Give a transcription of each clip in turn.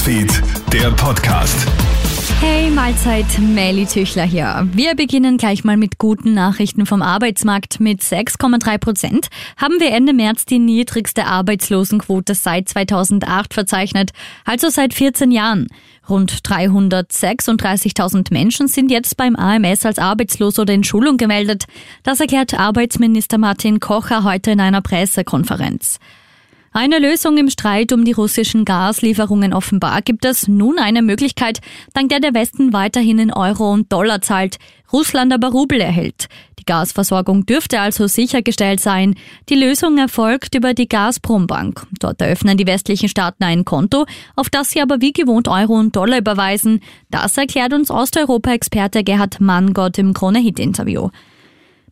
Newsfeed, der Podcast. Hey, Mahlzeit, Melly Tüchler hier. Wir beginnen gleich mal mit guten Nachrichten vom Arbeitsmarkt. Mit 6,3 Prozent haben wir Ende März die niedrigste Arbeitslosenquote seit 2008 verzeichnet, also seit 14 Jahren. Rund 336.000 Menschen sind jetzt beim AMS als arbeitslos oder in Schulung gemeldet. Das erklärt Arbeitsminister Martin Kocher heute in einer Pressekonferenz. Eine Lösung im Streit um die russischen Gaslieferungen offenbar gibt es nun eine Möglichkeit, dank der der Westen weiterhin in Euro und Dollar zahlt, Russland aber Rubel erhält. Die Gasversorgung dürfte also sichergestellt sein. Die Lösung erfolgt über die Gazprom-Bank. Dort eröffnen die westlichen Staaten ein Konto, auf das sie aber wie gewohnt Euro und Dollar überweisen. Das erklärt uns Osteuropa-Experte Gerhard Manngott im Krone-Hit-Interview.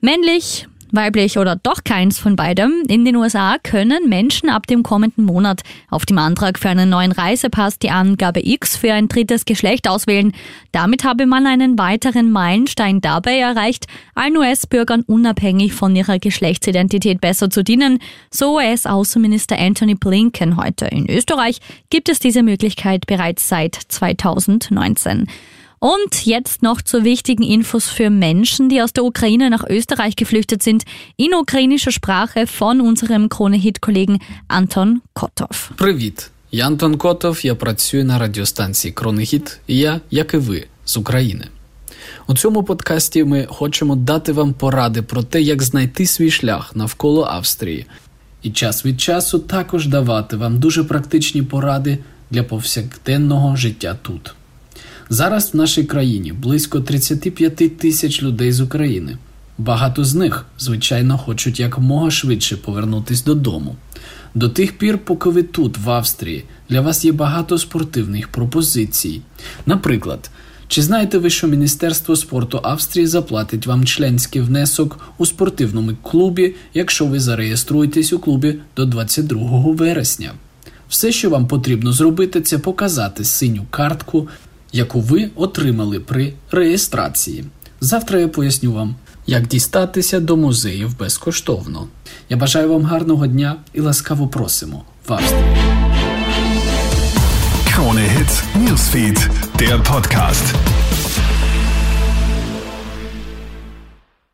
Männlich, weiblich oder doch keins von beidem. In den USA können Menschen ab dem kommenden Monat auf dem Antrag für einen neuen Reisepass die Angabe X für ein drittes Geschlecht auswählen. Damit habe man einen weiteren Meilenstein dabei erreicht, allen US-Bürgern unabhängig von ihrer Geschlechtsidentität besser zu dienen, so US-Außenminister Anthony Blinken heute. In Österreich gibt es diese Möglichkeit bereits seit 2019. Und jetzt noch zu wichtigen Infos für Menschen, die aus der Ukraine nach Österreich geflüchtet sind, in ukrainischer Sprache von unserem Krone-Hit-Kollegen Anton Kotov. Привіт! Я Антон Котов, я працюю на радіостанції Кронехіт, і я, як і ви, з України. У цьому подкасті ми хочемо дати вам поради про те, як знайти свій шлях навколо Австрії, і час від часу також давати вам дуже практичні поради для повсякденного життя тут. Зараз в нашій країні близько 35 тисяч людей з України. Багато з них, звичайно, хочуть якомога швидше повернутись додому. До тих пір, поки ви тут, в Австрії, для вас є багато спортивних пропозицій. Наприклад, чи знаєте ви, що Міністерство спорту Австрії заплатить вам членський внесок у спортивному клубі, якщо ви зареєструєтесь у клубі до 22 вересня? Все, що вам потрібно зробити, це показати синю картку яку ви отримали при реєстрації. Завтра я поясню вам, як дістатися до музеїв безкоштовно. Я бажаю вам гарного дня і ласкаво просимо вас. Krone Hits, Newsfeed, der Podcast.